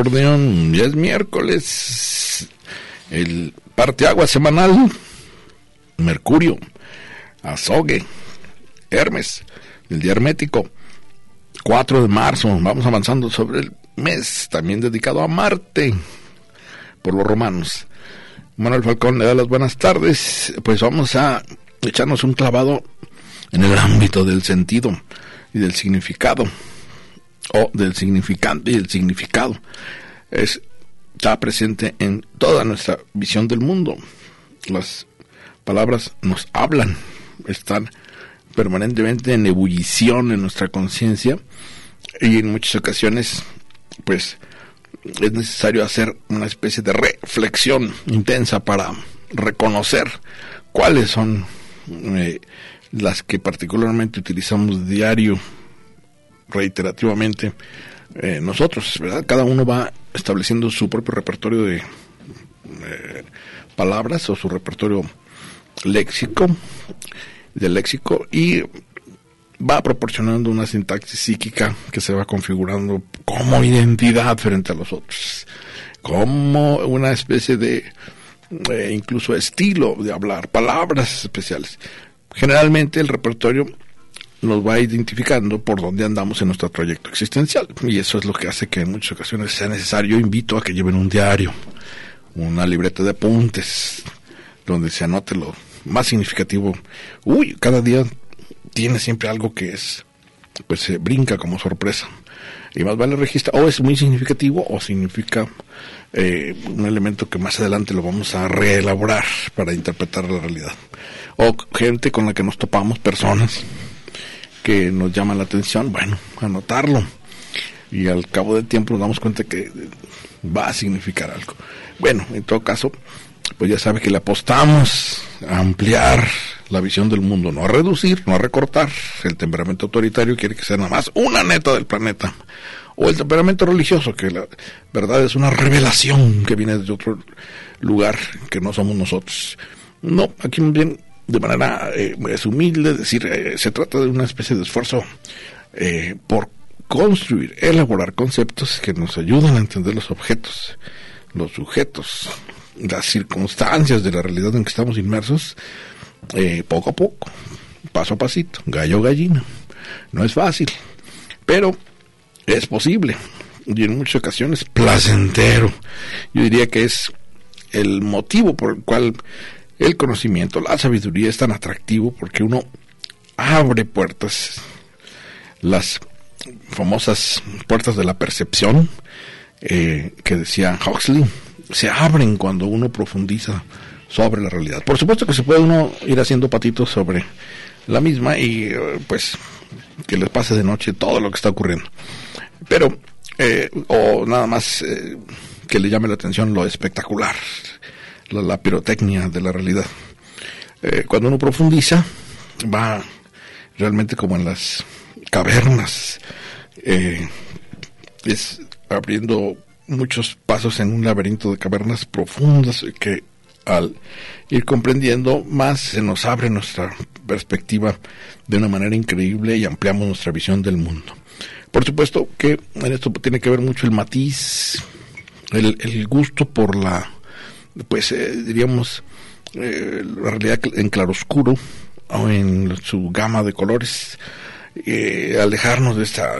Acordeón. Ya es miércoles. El parteagua semanal. Mercurio. Azogue. Hermes. El día hermético. 4 de marzo. Vamos avanzando sobre el mes también dedicado a Marte por los romanos. Manuel Falcón le da las buenas tardes. Pues vamos a echarnos un clavado en el ámbito del sentido y del significado o del significante y el significado. Es, está presente en toda nuestra visión del mundo. Las palabras nos hablan, están permanentemente en ebullición en nuestra conciencia y en muchas ocasiones pues es necesario hacer una especie de reflexión intensa para reconocer cuáles son eh, las que particularmente utilizamos diario reiterativamente eh, nosotros, ¿verdad? Cada uno va estableciendo su propio repertorio de eh, palabras o su repertorio léxico, del léxico, y va proporcionando una sintaxis psíquica que se va configurando como identidad frente a los otros, como una especie de eh, incluso estilo de hablar, palabras especiales. Generalmente el repertorio nos va identificando por dónde andamos en nuestro trayecto existencial. Y eso es lo que hace que en muchas ocasiones sea necesario, invito a que lleven un diario, una libreta de apuntes, donde se anote lo más significativo. Uy, cada día tiene siempre algo que es, pues se brinca como sorpresa. Y más vale registrar, o es muy significativo o significa eh, un elemento que más adelante lo vamos a reelaborar para interpretar la realidad. O gente con la que nos topamos, personas que nos llama la atención, bueno, anotarlo. Y al cabo del tiempo nos damos cuenta que va a significar algo. Bueno, en todo caso, pues ya sabe que le apostamos a ampliar la visión del mundo, no a reducir, no a recortar. El temperamento autoritario quiere que sea nada más una neta del planeta. O el temperamento religioso, que la verdad es una revelación que viene de otro lugar que no somos nosotros. No, aquí bien de manera eh, es humilde, decir, eh, se trata de una especie de esfuerzo eh, por construir, elaborar conceptos que nos ayudan a entender los objetos, los sujetos, las circunstancias de la realidad en que estamos inmersos, poco a poco, paso a pasito, gallo gallina. No es fácil, pero es posible y en muchas ocasiones placentero. Yo diría que es el motivo por el cual el conocimiento, la sabiduría es tan atractivo porque uno abre puertas, las famosas puertas de la percepción eh, que decía Huxley, se abren cuando uno profundiza sobre la realidad. Por supuesto que se puede uno ir haciendo patitos sobre la misma y eh, pues que les pase de noche todo lo que está ocurriendo. Pero, eh, o nada más que le llame la atención lo espectacular, la, pirotecnia de la realidad. Eh, cuando uno profundiza, va realmente como en las cavernas, eh, es abriendo muchos pasos en un laberinto de cavernas profundas que al ir comprendiendo más se nos abre nuestra perspectiva de una manera increíble y ampliamos nuestra visión del mundo. Por supuesto que en esto tiene que ver mucho el matiz, el gusto por la pues eh, diríamos, eh, la realidad en claroscuro o en su gama de colores, eh, alejarnos de esta,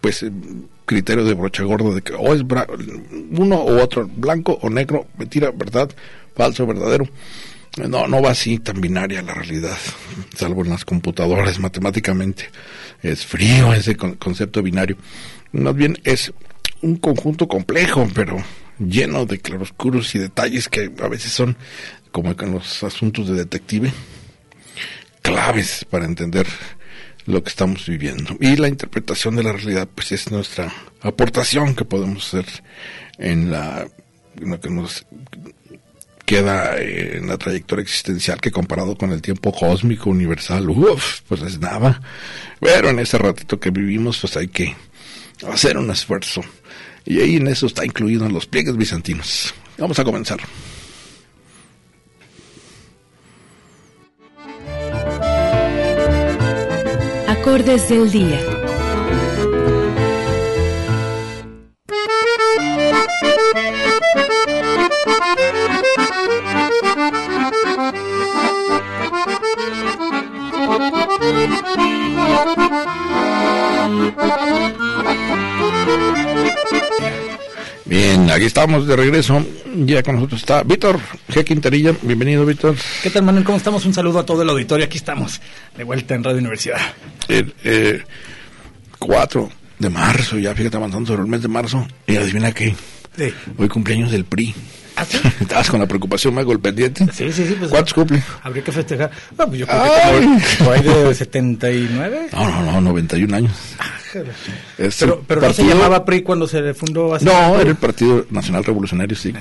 pues, criterio de brocha gorda de que o es uno o otro, blanco o negro, mentira, verdad, falso, verdadero. No, no va así tan binaria la realidad, salvo en las computadoras matemáticamente. Es frío ese concepto binario. Más bien es un conjunto complejo, pero lleno de claroscuros y detalles que a veces son, como en los asuntos de detective, claves para entender lo que estamos viviendo. Y la interpretación de la realidad, pues es nuestra aportación que podemos hacer en la lo que nos queda en la trayectoria existencial que comparado con el tiempo cósmico universal, uff, pues es nada. Pero en ese ratito que vivimos, pues hay que hacer un esfuerzo. Y ahí en eso está incluido en los pliegues bizantinos. Vamos a comenzar. Acordes del día. Bien, aquí estamos de regreso. Ya con nosotros está Víctor G. Quinterilla. Bienvenido, Víctor. ¿Qué tal, Manuel? ¿Cómo estamos? Un saludo a todo el auditorio. Aquí estamos, de vuelta en Radio Universidad. El eh, 4 de marzo, ya fíjate avanzando sobre el mes de marzo. Y adivina qué. Sí. Hoy cumpleaños del PRI. ¿Ah, sí? Estabas con la preocupación, me hago el pendiente. Sí, sí, sí. Pues, ¿Cuántos cumple? Habría que festejar. Bueno, pues yo creo que por ahí de 79. No, no, no, 91 años. Es Pero, no se llamaba PRI cuando se fundó así. No, era el Partido Nacional Revolucionario, sí.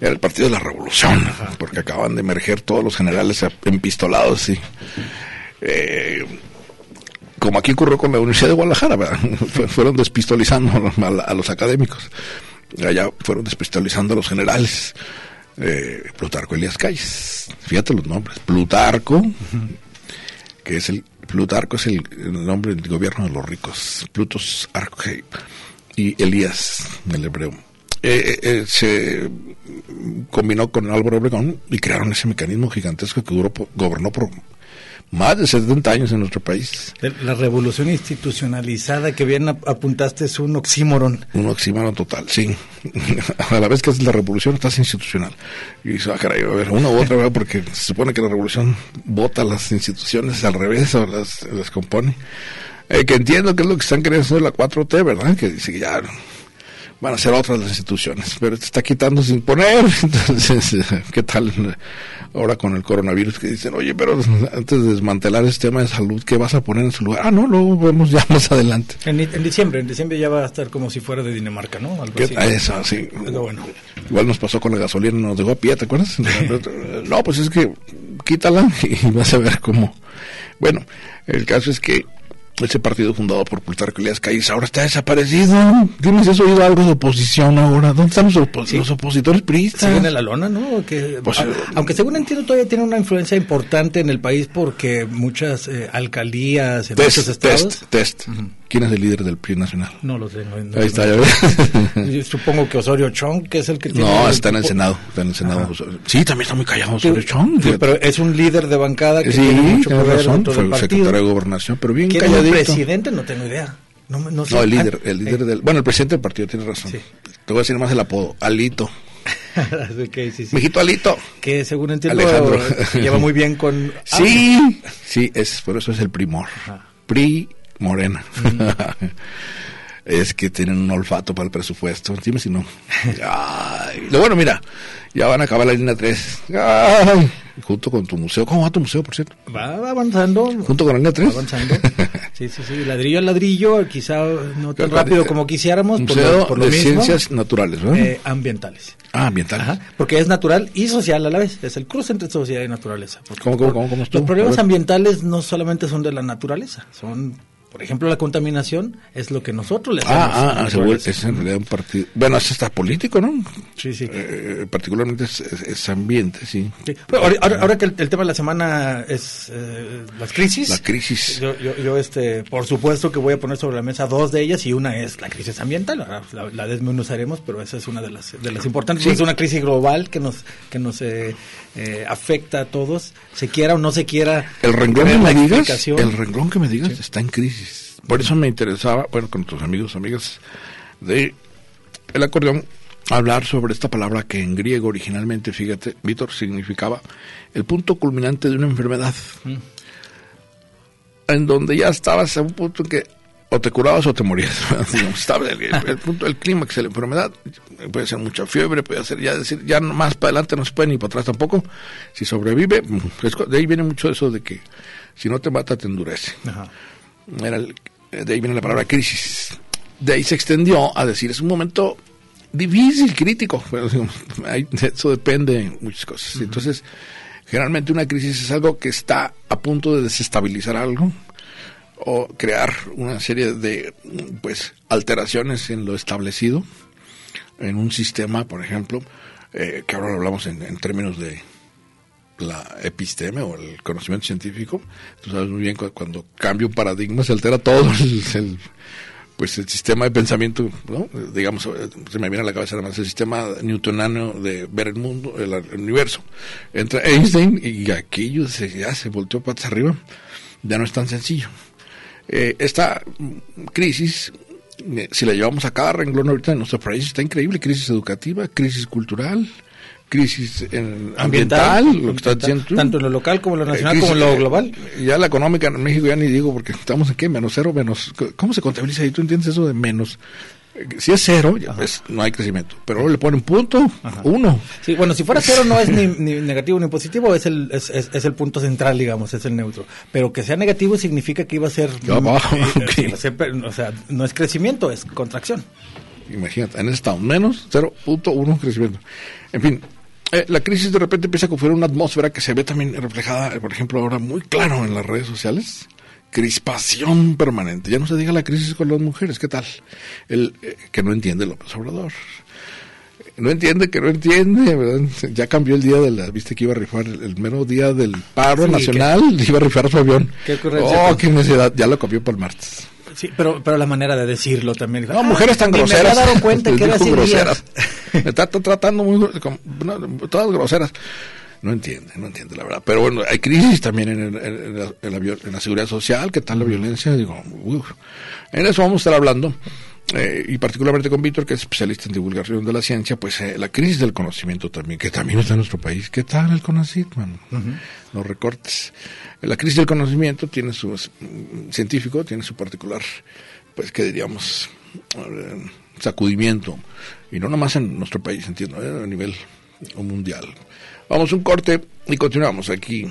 Era el Partido de la Revolución, porque acaban de emerger todos los generales empistolados, sí. Eh, como aquí ocurrió con la Universidad de Guadalajara, fueron despistolizando la- a los académicos. Allá fueron despistolizando a los generales. Eh, Plutarco Elías Calles, fíjate los nombres. Plutarco, que es el Plutarco es el, nombre del gobierno de los ricos, Plutos Arche y Elías el hebreo. Eh, eh, eh, se combinó con Álvaro Obregón y crearon ese mecanismo gigantesco que por- gobernó por más de 70 años en nuestro país. La revolución institucionalizada que bien ap- apuntaste es un oxímoron. Un oxímoron total, sí. A la vez que es la revolución, estás institucional. Y dices, ah, caray, a ver, una u otra, ¿verdad? porque se supone que la revolución vota las instituciones al revés o las, las compone. Eh, que entiendo que es lo que están queriendo hacer la 4T, ¿verdad? Que dice que ya van a ser otras las instituciones, pero te está quitando sin poner. Entonces, ¿qué tal ahora con el coronavirus? Que dicen, oye, pero antes de desmantelar este tema de salud, ¿qué vas a poner en su lugar? Ah, no, luego vemos ya más adelante. En, en diciembre, en diciembre ya va a estar como si fuera de Dinamarca, ¿no? Algo ¿Qué así. eso? Sí. Pero bueno. Igual nos pasó con la gasolina, nos dejó a pie, ¿te acuerdas? No, pues es que quítala y vas a ver cómo. Bueno, el caso es que ese partido fundado por Plutarco Elías Calles ahora está desaparecido. Dime si has oído algo de oposición ahora. ¿Dónde están los, opo- Sí. los opositores priistas? Siguen en la lona, ¿no? Que, Pues, a- eh, aunque según entiendo todavía tiene una influencia importante en el país porque muchas eh, alcaldías en muchos Test, estados... test, test. ¿Quién es el líder del PRI nacional? No lo sé. No, Ahí está, ya ves. Supongo que Osorio Chong, que es el que tiene... No, está en el Senado. Está en el Senado. Sí, también está muy callado sobre Chong. sí, pero es un líder de bancada que Sí, tiene mucho poder razón. Fue el secretario de Gobernación, pero bien ¿Quién es el calladito. presidente? No tengo idea. No, me- no, sé. No, el líder, Ah, el líder eh, del... Bueno, el presidente del partido tiene razón. Sí. Te voy a decir más el apodo. Alito. ok, sí, sí. Mijito Alito. Que según entiendo Alejandro. se lleva muy bien con... Sí, sí, es, por eso es el primor. Pri Morena. Mm. es que tienen un olfato para el presupuesto. Dime si no. Ay, lo bueno, mira, ya van a acabar la línea 3. Ay, junto con tu museo. ¿Cómo va tu museo, por cierto? Va va avanzando. Junto con la línea Va 3. avanzando. Sí, sí, sí. Ladrillo a ladrillo, quizá no tan rápido como quisiéramos. por Museo por lo de mismo. Ciencias Naturales, ¿verdad? eh, ambientales. ah, ambiental. Ajá, porque es natural y social a la vez. Es el cruce entre sociedad y naturaleza. ¿Cómo, cómo, cómo, cómo? Los problemas ambientales no solamente son de la naturaleza, son, por ejemplo, la contaminación es lo que nosotros le hacemos. Ah, la ah, ah, es en realidad un partido. Bueno, es hasta político, ¿no? Sí, sí. Eh, particularmente es, es- es ambiente, sí. Ahora, ahora- ahora que el, el tema de la semana es eh, las crisis. La crisis. Yo, yo, yo, este, por supuesto que voy a poner sobre la mesa dos de ellas y una es la crisis ambiental. Ahora La, la desmenuzaremos, pero esa es una de las, de las importantes. Sí. Es una crisis global que nos, que nos eh, eh, afecta a todos, se quiera o no se quiera. El renglón que me la digas, el renglón que me digas está en crisis. Por eso me interesaba, bueno, con tus amigos, amigas de el acordeón, hablar sobre esta palabra que en griego originalmente, fíjate, Víctor, significaba el punto culminante de una enfermedad. Mm. En donde ya estabas a un punto en que o te curabas o te morías. El, el, el punto del clímax de la enfermedad. Puede ser mucha fiebre, puede ser ya decir, ya más para adelante no se puede ni para atrás tampoco. Si sobrevive, de ahí viene mucho eso de que si no te mata te endurece. Ajá. Era el- de ahí viene la palabra crisis. De ahí se extendió a decir, es un momento difícil, crítico. Eso depende de muchas cosas. Entonces, generalmente una crisis es algo que está a punto de desestabilizar algo o crear una serie de pues alteraciones en lo establecido en un sistema, por ejemplo, eh, que ahora lo hablamos en, en términos de la episteme o el conocimiento científico. Tú sabes muy bien cu- cuando cambia un paradigma se altera todo el, pues el sistema de pensamiento, digamos, se me viene a la cabeza además el sistema newtonano de ver el mundo, el, universo. Entra Einstein y aquello se, ya se volteó patas arriba, ya no es tan sencillo. Eh, esta crisis, eh, si la llevamos a cada renglón ahorita en nuestro país, está increíble, crisis educativa, crisis cultural, crisis eh, ambiental, lo que estás diciendo tú. Tanto en lo local como en lo nacional Eh, como en lo crisis, global. eh, Ya la económica en México ya ni digo, porque estamos en qué, menos cero, menos... ¿Cómo se contabiliza ahí? ¿Tú entiendes eso de menos? Eh, Si es cero, ya, pues no hay crecimiento. Pero le ponen punto, uno. Sí, bueno, si fuera cero no es ni, ni negativo ni positivo, es el, es, es- es el punto central, digamos, es el neutro. Pero que sea negativo significa que iba a ser... Ya abajo, eh, ok. que iba a ser per- o sea, no es crecimiento, es contracción. Imagínate, en ese estado, menos 0.1 crecimiento. En fin, eh, la crisis de repente empieza a configurar una atmósfera que se ve también reflejada, eh, por ejemplo, ahora muy claro en las redes sociales. Crispación permanente. Ya no se diga la crisis con las mujeres, ¿qué tal? El eh, que no entiende López Obrador. No entiende que no entiende, ¿verdad? Ya cambió el día de la, viste que iba a rifar el, el mero día del paro Sí, nacional, iba a rifar su avión. Qué ocurrencia. Oh, qué necesidad, ya lo copió para el martes. Sí, pero, pero la manera de decirlo también. No, mujeres tan groseras. Me había dado cuenta que era así groseras. Me está tratando muy todas groseras. No entiende, no entiende la verdad. Pero bueno, hay crisis también en, el- en- la, en la en la seguridad social. ¿Qué tal la violencia? Digo, uf. en eso vamos a estar hablando. Eh, y particularmente con Víctor, que es especialista en divulgación de la ciencia, pues eh, la crisis del conocimiento también, que también está en nuestro país. ¿Qué tal el CONACYT, mano? Los recortes. Eh, La crisis del conocimiento tiene su mm, científico, tiene su particular, pues, que diríamos, sacudimiento. Y no nomás en nuestro país, entiendo, eh, a nivel mundial. Vamos a un corte y continuamos aquí.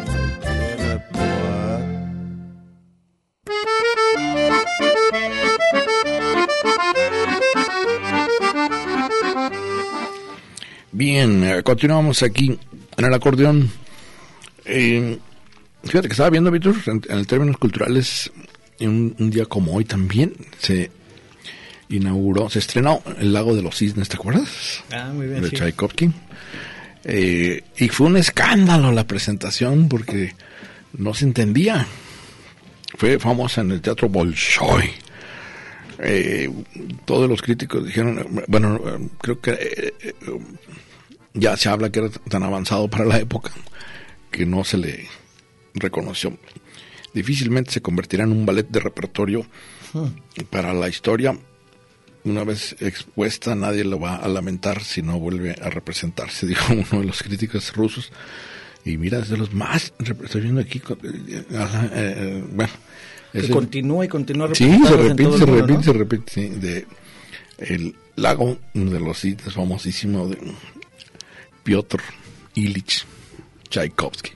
Eh, continuamos aquí en el acordeón. Eh, fíjate que estaba viendo, Víctor, en, en términos culturales, en un, un día como hoy también se inauguró, se estrenó El Lago de los Cisnes, ¿te acuerdas? Ah, muy bien. de sí. Tchaikovsky. Eh, y fue un escándalo la presentación porque no se entendía. Fue famosa en el Teatro Bolshoi. Eh, todos los críticos dijeron, bueno, creo que eh, ya se habla que era tan avanzado para la época que no se le reconoció. Difícilmente se convertirá en un ballet de repertorio para la historia. Una vez expuesta, nadie lo va a lamentar si no vuelve a representarse, dijo uno de los críticos rusos. Y mira, es de los más, estoy viendo aquí, eh, ajá, eh, eh, bueno. Que continúa y continúa Sí, se repite, se repite, se repite, sí, de el lago de los Cisnes, famosísimo de Piotr Ilich Tchaikovsky.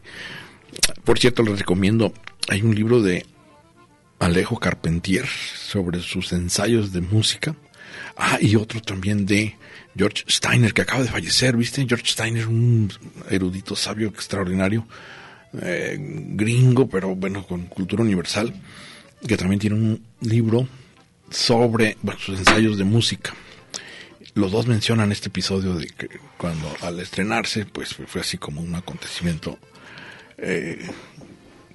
Por cierto, les recomiendo, hay un libro de Alejo Carpentier sobre sus ensayos de música. Ah, y otro también de George Steiner, que acaba de fallecer, ¿viste? George Steiner, un erudito sabio extraordinario, eh, gringo, pero bueno, con cultura universal, que también tiene un libro sobre sus ensayos de música. Los dos mencionan este episodio de que cuando al estrenarse, pues fue así como un acontecimiento eh,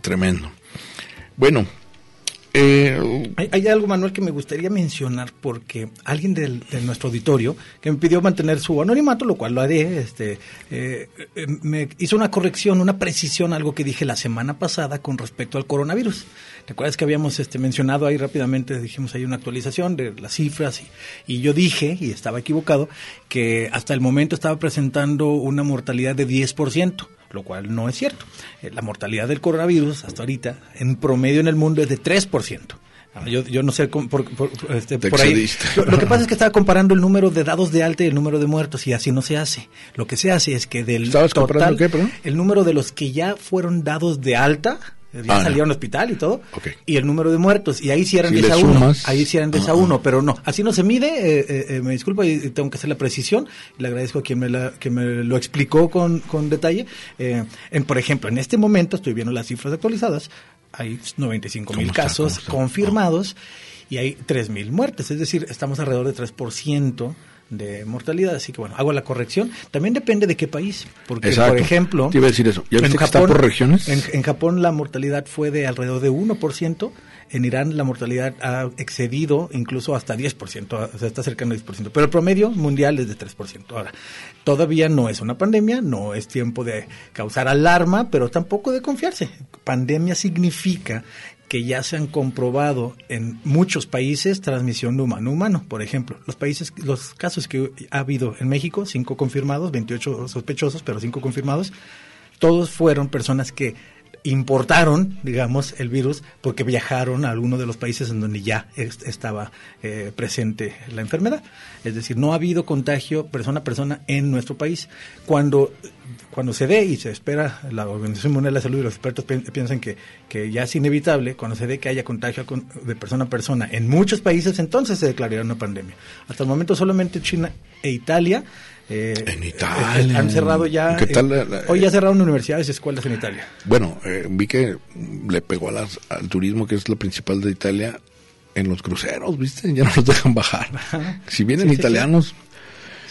tremendo. Bueno, eh, hay, algo, Manuel, que me gustaría mencionar porque alguien del, de nuestro auditorio que me pidió mantener su anonimato, lo cual lo haré, este, eh, eh, me hizo una corrección, una precisión, algo que dije la semana pasada con respecto al coronavirus. ¿Te acuerdas que habíamos este, mencionado ahí rápidamente, dijimos ahí una actualización de las cifras y, y yo dije, y estaba equivocado, que hasta el momento estaba presentando una mortalidad de 10% lo cual no es cierto. Eh, la mortalidad del coronavirus hasta ahorita, en promedio en el mundo, es de 3%. Ah, yo, yo no sé por, por, este, por ahí. Lo, lo, que pasa es que estaba comparando el número de dados de alta y el número de muertos y así no se hace. Lo que se hace es que del ¿Estabas total, qué, el número de los que ya fueron dados de alta ya ah, salieron al hospital y todo, okay. y el número de muertos, y ahí sí eran si 10 a 1, ahí sí eran 10 a 1, pero no, así no se mide, eh, eh, eh, me disculpo y tengo que hacer la precisión, le agradezco a quien me, la, que me lo explicó con, con detalle, eh, en, por ejemplo, en este momento, estoy viendo las cifras actualizadas, hay 95 mil casos confirmados oh. y hay 3 mil muertes, es decir, estamos alrededor de 3% de mortalidad, así que bueno, hago la corrección. También depende de qué país, porque Exacto. por ejemplo, Te iba a decir eso. ¿Ya en, Japón, por regiones? En, en, Japón la mortalidad fue de alrededor de 1%, en Irán la mortalidad ha excedido incluso hasta 10%, o sea, está cercano al 10%, pero el promedio mundial es de 3%. Ahora, todavía no es una pandemia, no es tiempo de causar alarma, pero tampoco de confiarse. Pandemia significa que ya se han comprobado en muchos países transmisión de humano humano. Por ejemplo, los países, los casos que ha habido en México, cinco confirmados, 28 sospechosos, pero cinco confirmados, todos fueron personas que importaron, digamos, el virus porque viajaron a alguno de los países en donde ya est estaba eh, presente la enfermedad. Es decir, no ha habido contagio persona a persona en nuestro país. Cuando, cuando se dé y se espera, la Organización Mundial de la Salud y los expertos pi piensan que, que ya es inevitable, cuando se dé que haya contagio de persona a persona en muchos países, entonces se declarará una pandemia. Hasta el momento solamente China e Italia eh, en Italia. Eh, han cerrado ya. ¿Qué tal la, la, hoy ya cerraron universidades y escuelas en Italia. Bueno, eh, vi que le pegó a las, al turismo, que es lo principal de Italia, en los cruceros, ¿viste? Ya no los dejan bajar. Ajá. Si vienen sí, italianos.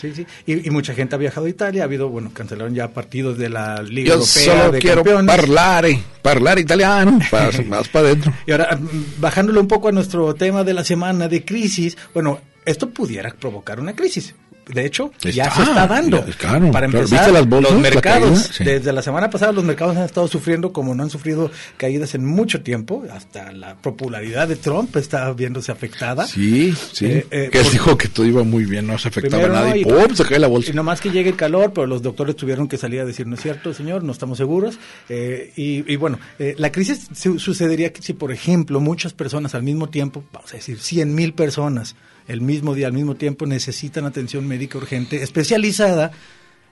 Sí, sí. Y, y, mucha gente ha viajado a Italia. Ha habido, bueno, cancelaron ya partidos de la Liga Yo Europea. solo de quiero parlare, parlare italiano, para, más para adentro. Y ahora, bajándolo un poco a nuestro tema de la semana de crisis, bueno, esto pudiera provocar una crisis de hecho, está, ya se está dando. Claro, Para empezar, claro. las bolsas, los mercados, la caída, sí. desde la semana pasada, los mercados han estado sufriendo como no han sufrido caídas en mucho tiempo. Hasta la popularidad de Trump está viéndose afectada. Sí, sí. Eh, eh, que él dijo que todo iba muy bien, no se afectaba a nadie. No, y ¡pum! se cae la bolsa. Y nomás que llegue el calor, pero los doctores tuvieron que salir a decir, no es cierto, señor, no estamos seguros. Eh, y, y, bueno, la crisis su sucedería que si, por ejemplo, muchas personas al mismo tiempo, vamos a decir, 100 mil personas, el mismo día, al mismo tiempo, necesitan atención médica urgente especializada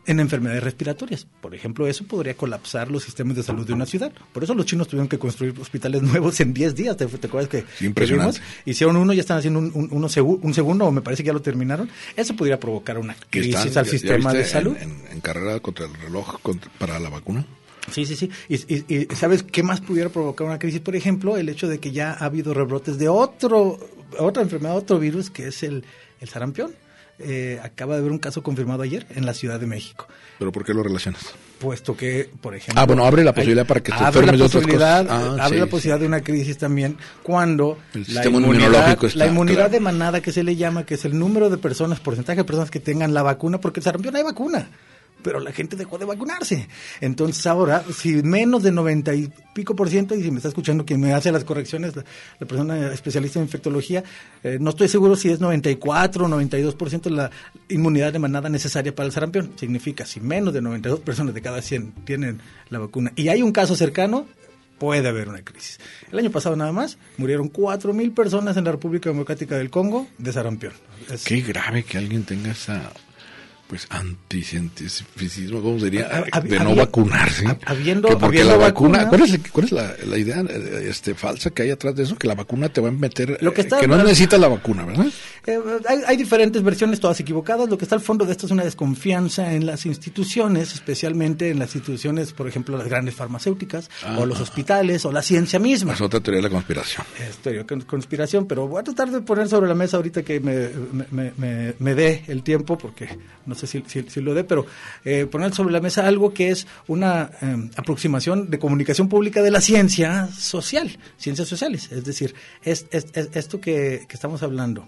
en enfermedades respiratorias. Por ejemplo, eso podría colapsar los sistemas de salud de una ciudad. Por eso los chinos tuvieron que construir hospitales nuevos en 10 días. ¿Te, te acuerdas que sí, impresionante. Que Hicieron uno, ya están haciendo un, un, uno segu un, segundo, o me parece que ya lo terminaron. Eso podría provocar una crisis están, al ya, sistema ya de salud. En, en, en, carrera contra el reloj contra, para la vacuna. Sí, sí, sí. Y, y, y, ¿sabes qué más pudiera provocar una crisis? Por ejemplo, el hecho de que ya ha habido rebrotes de otro, otra enfermedad, otro virus, que es el, el sarampión. Eh, acaba de haber un caso confirmado ayer en la Ciudad de México. ¿Pero por qué lo relacionas? Puesto que, por ejemplo... Ah, bueno, abre la posibilidad hay, para que te la de otras cosas. Ah, abre sí, la posibilidad sí. de una crisis también cuando el la sistema inmunidad, está, la inmunidad claro. de manada que se le llama, que es el número de personas, porcentaje de personas que tengan la vacuna, porque el sarampión hay vacuna pero la gente dejó de vacunarse. Entonces ahora, si menos de 90 y pico por ciento, y si me está escuchando quien me hace las correcciones, la, persona especialista en infectología, eh, no estoy seguro si es 94 o 92 por ciento la inmunidad de manada necesaria para el sarampión. Significa, si menos de 92 personas de cada 100 tienen la vacuna y hay un caso cercano, puede haber una crisis. El año pasado nada más murieron 4 mil personas en la República Democrática del Congo de sarampión. Qué grave que alguien tenga esa pues anticientíficismo, ¿cómo sería? Hab, de no había, vacunarse. Habiendo, que porque habiendo la vacuna, vacuna ¿cuál es, cuál es la, la, idea este, falsa que hay atrás de eso? Que la vacuna te va a meter, Lo que, está, eh, que no necesitas la vacuna, ¿verdad? Eh, hay, hay, diferentes versiones, todas equivocadas. Lo que está al fondo de esto es una desconfianza en las instituciones, especialmente en las instituciones, por ejemplo, las grandes farmacéuticas, ah, o los hospitales, o la ciencia misma. Es otra teoría de la conspiración. Es teoría de conspiración, pero voy a tratar de poner sobre la mesa ahorita que me, me, me, me dé el tiempo, porque no sé si, si, lo dé, pero eh, poner sobre la mesa algo que es una eh, aproximación de comunicación pública de la ciencia social, ciencias sociales. Es decir, es, esto que, que estamos hablando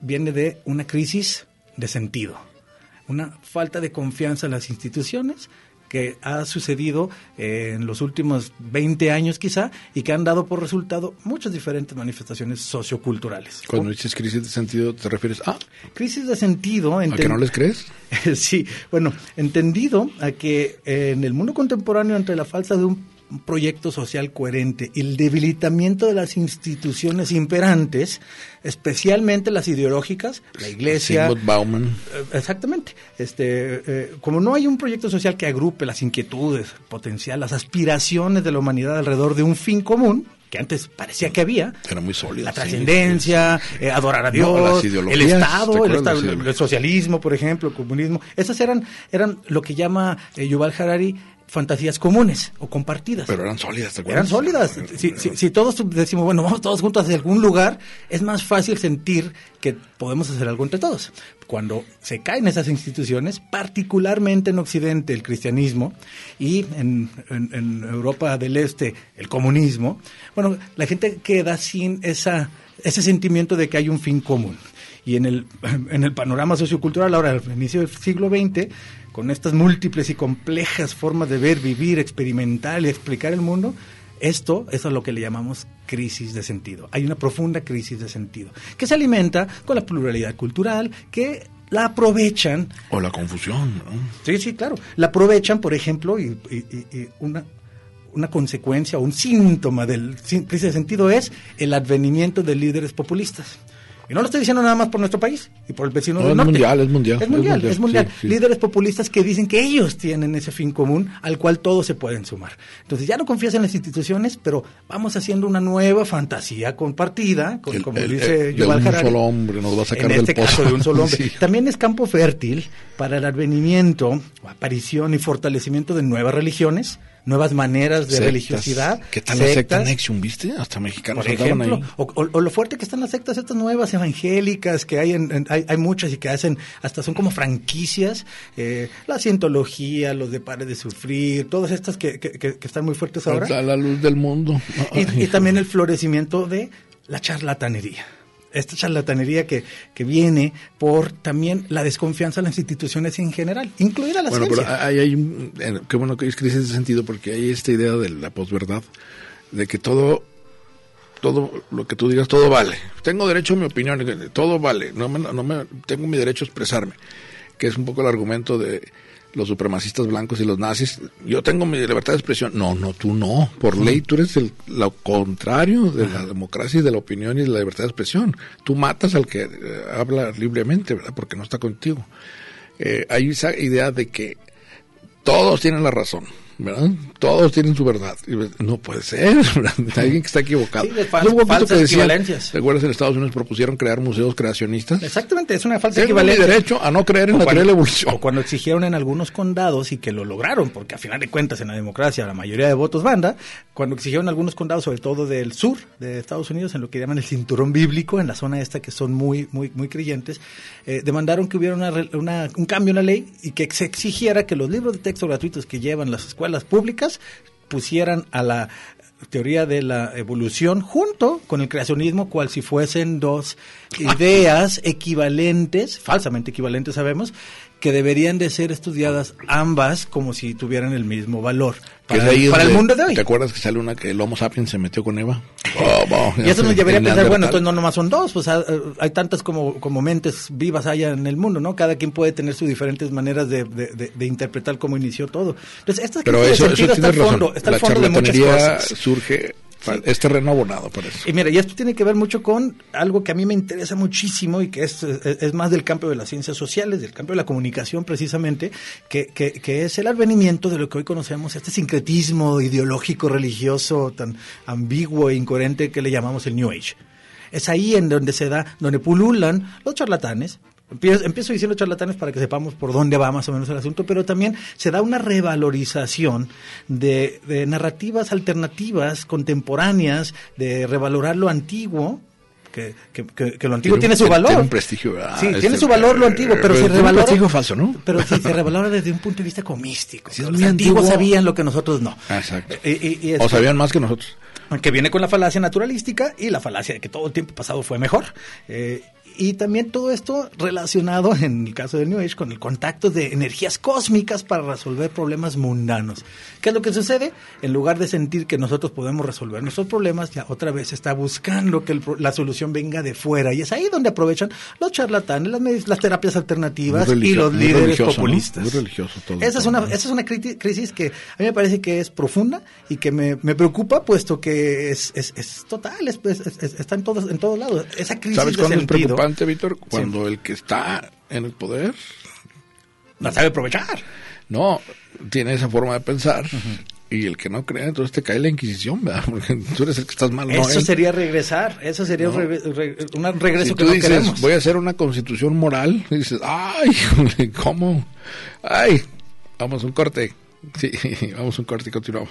viene de una crisis de sentido, una falta de confianza en las instituciones, que ha sucedido eh, en los últimos 20 años quizá y que han dado por resultado muchas diferentes manifestaciones socioculturales. Cuando dices crisis de sentido, ¿te refieres a...? Crisis de sentido... ¿A que no les crees? sí, bueno, entendido a que en el mundo contemporáneo, entre la falta de un un proyecto social coherente el debilitamiento de las instituciones imperantes, especialmente las ideológicas, la iglesia. Bauman. Eh, exactamente. Este, eh, como no hay un proyecto social que agrupe las inquietudes, potencial, las aspiraciones de la humanidad alrededor de un fin común, que antes parecía que había. Era muy sólida. La trascendencia, eh, adorar a Dios, el Estado, el, socialismo, por ejemplo, el comunismo. Esas eran, eran lo que llama Yuval Harari fantasías comunes o compartidas. Pero eran sólidas, ¿te acuerdas? Eran sólidas. Si, si, todos decimos, bueno, vamos todos juntos hacia algún lugar, es más fácil sentir que podemos hacer algo entre todos. Cuando se caen esas instituciones, particularmente en Occidente el cristianismo y en, en Europa del Este el comunismo, bueno, la gente queda sin esa, ese sentimiento de que hay un fin común. Y en el, en el panorama sociocultural, ahora, al inicio del siglo XX, con estas múltiples y complejas formas de ver, vivir, experimentar y explicar el mundo, esto, eso es lo que le llamamos crisis de sentido. Hay una profunda crisis de sentido que se alimenta con la pluralidad cultural, que la aprovechan. O la confusión. ¿no? Sí, sí, claro. La aprovechan, por ejemplo, y, una, una consecuencia o un síntoma del crisis de sentido es el advenimiento de líderes populistas. Y no lo estoy diciendo nada más por nuestro país y por el vecino del es norte. Mundial, es mundial, es mundial. Es mundial, Líderes populistas que dicen que ellos tienen ese fin común al cual todos se pueden sumar. Entonces ya no confías en las instituciones, pero vamos haciendo una nueva fantasía compartida, con, como dice Yuval Harari. un solo hombre nos va a sacar en este pozo. caso de un solo hombre. También es campo fértil para el advenimiento, aparición y fortalecimiento de nuevas religiones, nuevas maneras de religiosidad. ¿Qué tal la secta Nexium, viste? Hasta mexicanos Por ejemplo, o, lo fuerte que están las sectas estas nuevas evangélicas, que hay, hay, hay, muchas y que hacen, hasta son como franquicias, eh, la cientología, los de Pare de Sufrir, todas estas que, que, que, están muy fuertes ahora. La, la luz del mundo. y también el florecimiento de la charlatanería esta charlatanería que, que viene por también la desconfianza en las instituciones en general, incluida la bueno, ciencia. Pero hay, hay qué bueno que es crisis ese sentido, porque hay esta idea de la posverdad, de que todo todo lo que tú digas, todo vale. Tengo derecho a mi opinión, todo vale. No me, no me, tengo mi derecho a expresarme, que es un poco el argumento de los supremacistas blancos y los nazis, yo tengo mi libertad de expresión. No, no, tú no. Por ley tú eres el, lo contrario de la democracia y de la opinión y de la libertad de expresión. Tú matas al que eh, habla libremente, ¿verdad? Porque no está contigo. Eh, hay esa idea de que todos tienen la razón ¿verdad? Todos tienen su verdad. No puede ser, Hay alguien que está equivocado. Sí, falsas equivalencias. ¿Recuerdas en Estados Unidos propusieron crear museos creacionistas? Exactamente, es una falsa Tengo equivalencia. derecho a no creer en la teoría de la evolución. O cuando exigieron en algunos condados y que lo lograron, porque a final de cuentas en la democracia la mayoría de votos banda, cuando exigieron en algunos condados, sobre todo del sur de Estados Unidos, en lo que llaman el cinturón bíblico, en la zona esta que son muy, muy, muy creyentes, eh, demandaron que hubiera una, un cambio en la ley y que se exigiera que los libros de texto gratuitos que llevan las escuelas las públicas pusieran a la teoría de la evolución junto con el creacionismo, cual si fuesen dos ideas equivalentes, falsamente equivalentes sabemos, que deberían de ser estudiadas ambas como si tuvieran el mismo valor para, el mundo de hoy. ¿Te acuerdas que sale una que el Homo sapiens se metió con Eva? Oh, y eso nos llevaría a pensar, bueno, entonces no nomás son dos, pues ah, hay tantas como, como mentes vivas allá en el mundo, ¿no? Cada quien puede tener sus diferentes maneras de, de, interpretar cómo inició todo. Entonces, esta Pero eso, eso está, el fondo, está el fondo surge es terreno abonado por eso. Y mira, y esto tiene que ver mucho con algo que a mí me interesa muchísimo y que es, es, más del campo de las ciencias sociales, del campo de la comunicación precisamente, que, que, que, es el advenimiento de lo que hoy conocemos, este sincretismo ideológico, religioso, tan ambiguo e incoherente que le llamamos el New Age. Es ahí en donde se da, donde pululan los charlatanes, Empiezo, diciendo charlatanes para que sepamos por dónde va más o menos el asunto, pero también se da una revalorización de, narrativas alternativas, contemporáneas, de revalorar lo antiguo que, que, que, que lo antiguo tiene, su valor. Tiene un prestigio, ¿verdad? Sí, Este, tiene su valor lo antiguo, pero, se tiene un revalora. prestigio falso, ¿no? Pero sí, se revalora desde un punto de vista como místico. Sí, es los antiguos antiguo. sabían lo que nosotros no. Exacto. Y- y- y O sabían más que nosotros. que viene con la falacia naturalística y la falacia de que todo el tiempo pasado fue mejor. Eh, y también todo esto relacionado, en el caso del New Age, con el contacto de energías cósmicas para resolver problemas mundanos. ¿Qué es lo que sucede? En lugar de sentir que nosotros podemos resolver nuestros problemas, ya otra vez está buscando que el la solución venga de fuera. Y es ahí donde aprovechan los charlatanes, las, las terapias alternativas y los líderes populistas. Muy religioso todo. Esa es una, esa es una crisis que a mí me parece que es profunda y que me, me preocupa, puesto que es, es, es total, es- es- es- está en todos, en todos lados. Esa crisis ¿Sabes de sentido preocupante, Víctor? Cuando el que está en el poder no sabe aprovechar. no tiene esa forma de pensar y el que no cree, entonces te cae la Inquisición, ¿verdad? Porque tú eres el que estás mal, no eso él. sería regresar, eso sería No. re- un regreso Si que tú no dices, queremos. voy a hacer una constitución moral, y dices, ay, ¿cómo? Ay, vamos a un corte. Sí, vamos a un corte y continuamos.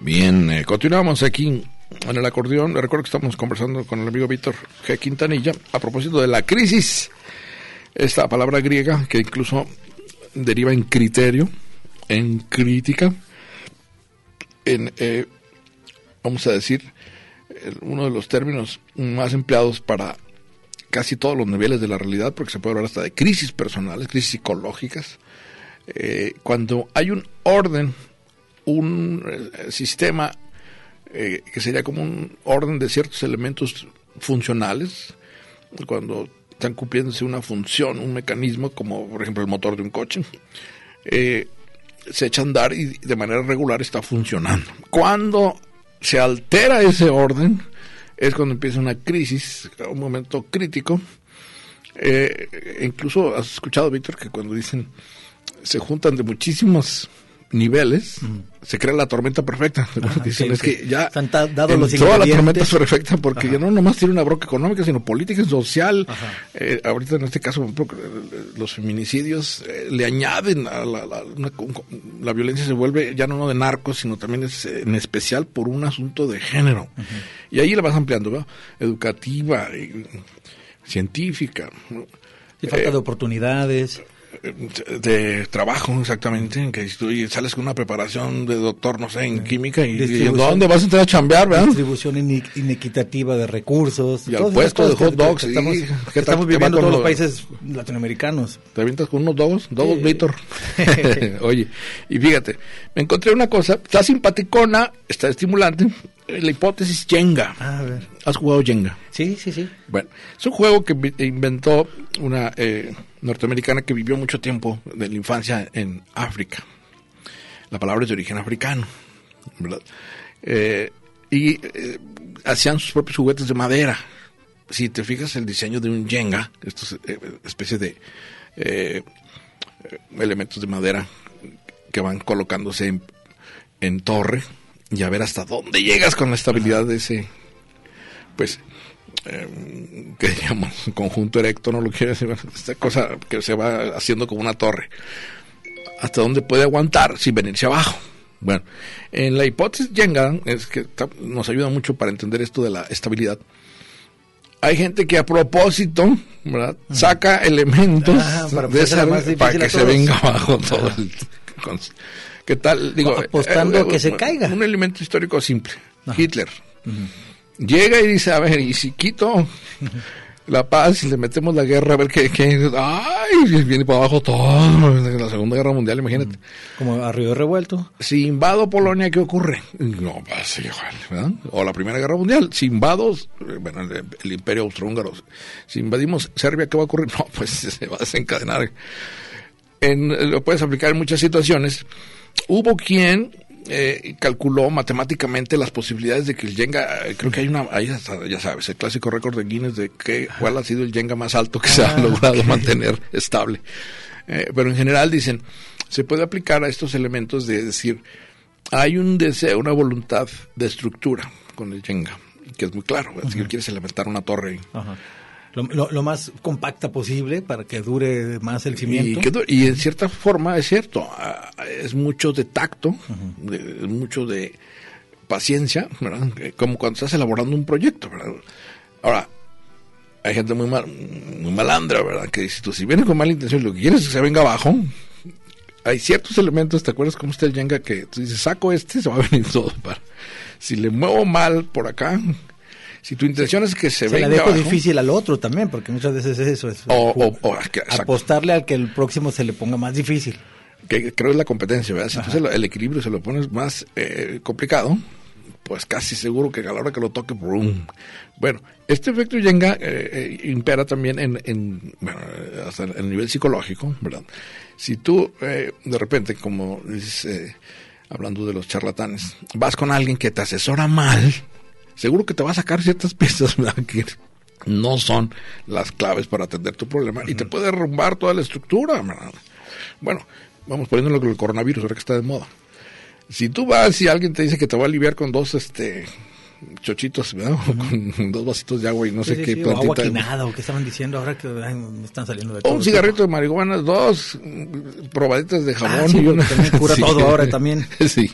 Bien, eh, continuamos aquí en el acordeón. Recuerdo que estamos conversando con el amigo Víctor G. Quintanilla a propósito de la crisis. Esta palabra griega que incluso deriva en criterio, en crítica, en, eh, vamos a decir, uno de los términos más empleados para casi todos los niveles de la realidad, porque se puede hablar hasta de crisis personales, crisis psicológicas. Eh, cuando hay un orden un eh, sistema eh, que sería como un orden de ciertos elementos funcionales, cuando están cumpliéndose una función, un mecanismo, como por ejemplo el motor de un coche, eh, se echa a andar y de manera regular está funcionando. Cuando se altera ese orden, es cuando empieza una crisis, un momento crítico. Eh, incluso has escuchado, Víctor, que cuando dicen se juntan de muchísimos niveles, se crea la tormenta perfecta. Dicen, sí, es sí. que ya Están dados los entró a la tormenta perfecta porque ya no nomás tiene una bronca económica, sino política y social. Eh, ahorita en este caso, eh, los feminicidios eh, le añaden a la, la, una- la violencia se vuelve ya no de narcos, sino también es en especial por un asunto de género. Y ahí la vas ampliando, ¿verdad? Educativa, y científica. ¿no? Y falta Eh, de oportunidades. De trabajo exactamente en que si tú sales con una preparación de doctor no sé en química y, y dónde vas a entrar a chambear ¿verdad? distribución inequitativa de recursos. Y al puesto de hot que- dogs, que sí. estamos, ¿Qué que estamos que viviendo todos los lo- países latinoamericanos. te avientas con unos dogos dogos Sí. Víctor oye y fíjate me encontré una cosa está simpaticona está estimulante la hipótesis Jenga A ver. has jugado Jenga Sí, sí, sí. Bueno, es un juego que inventó una eh, norteamericana que vivió mucho tiempo de la infancia en África. La palabra es de origen africano, ¿verdad? Eh, y eh, hacían sus propios juguetes de madera. Si te fijas el diseño de un Jenga, estos eh, especies de elementos de madera que van colocándose en, en torre y a ver hasta dónde llegas con la estabilidad de ese, pues, eh, que digamos, conjunto erecto, no lo quiero decir, esta cosa que se va haciendo como una torre. ¿Hasta dónde puede aguantar sin venirse abajo? Bueno, en la hipótesis Jenga, es que nos ayuda mucho para entender esto de la estabilidad. Hay gente que a propósito, ¿verdad? Saca elementos Ah, para de esa- para que se venga abajo todo el, ¿Qué tal? Digo, Apostando eh, a que se un- caiga. Un elemento histórico simple. Hitler. llega y dice, a ver, y si quito la paz y le metemos la guerra, a ver qué, qué ay, viene para abajo todo, la Segunda Guerra Mundial, imagínate. Como a río revuelto. Si invado Polonia, ¿qué ocurre? No pasa igual, ¿verdad? O la Primera Guerra Mundial, si invado, eh, bueno, el, el Imperio Austrohúngaro, si invadimos Serbia, ¿qué va a ocurrir? No, pues se va a desencadenar. En, lo puedes aplicar en muchas situaciones. Hubo quien eh, calculó matemáticamente las posibilidades de que el Jenga, eh, creo que hay una, ahí ya sabes, el clásico récord de Guinness de que, cuál ha sido el Jenga más alto que se ha Ah, logrado mantener estable. Eh, pero en general dicen, se puede aplicar a estos elementos de decir, hay un deseo, una voluntad de estructura con el Jenga, que es muy claro, si quieres elementar una torre Ajá. Lo, lo- lo más compacta posible para que dure más el y, cimiento. que y en cierta forma es cierto, es mucho de tacto, de- es mucho de paciencia, ¿verdad? Eh, Como cuando estás elaborando un proyecto, ¿verdad? Ahora, hay gente muy mal, muy malandra, ¿verdad? Que dice, tú si viene con mala intención, lo que quieres es que se venga abajo. Hay ciertos elementos, ¿te acuerdas cómo está el Jenga? Que tú dices, saco este, se va a venir todo. Para. Si le muevo mal por acá, si tu intención es que se, Se la venga dejo abajo, difícil al otro también, porque muchas veces es eso. Es O- o- o- apostarle al que el próximo se le ponga más difícil. que creo es la competencia, ¿verdad? Si tú se el equilibrio se lo pones más eh, complicado, pues casi seguro que a la hora que lo toque, ¡brum! Bueno, este efecto Jenga eh, eh, impera también en, en, bueno, hasta el nivel psicológico, ¿verdad? Si tú eh, de repente, como dices, eh, hablando de los charlatanes, vas con alguien que te asesora mal, seguro que te va a sacar ciertas piezas ¿verdad? que no son las claves para atender tu problema y te puede derrumbar toda la estructura. ¿verdad? Bueno, vamos poniéndolo con el coronavirus, ahora que está de moda. Si tú vas y alguien te dice que te va a aliviar con dos este chochitos, ¿verdad? O con dos vasitos de agua y no sé Sí, qué sí, o agua plantita. quinada, o qué estaban diciendo ahora que ay, me están saliendo de O todo. un cigarrito de marihuana, dos mm, probaditas de jabón Ah, sí, y una. cura todo ahora también. Sí.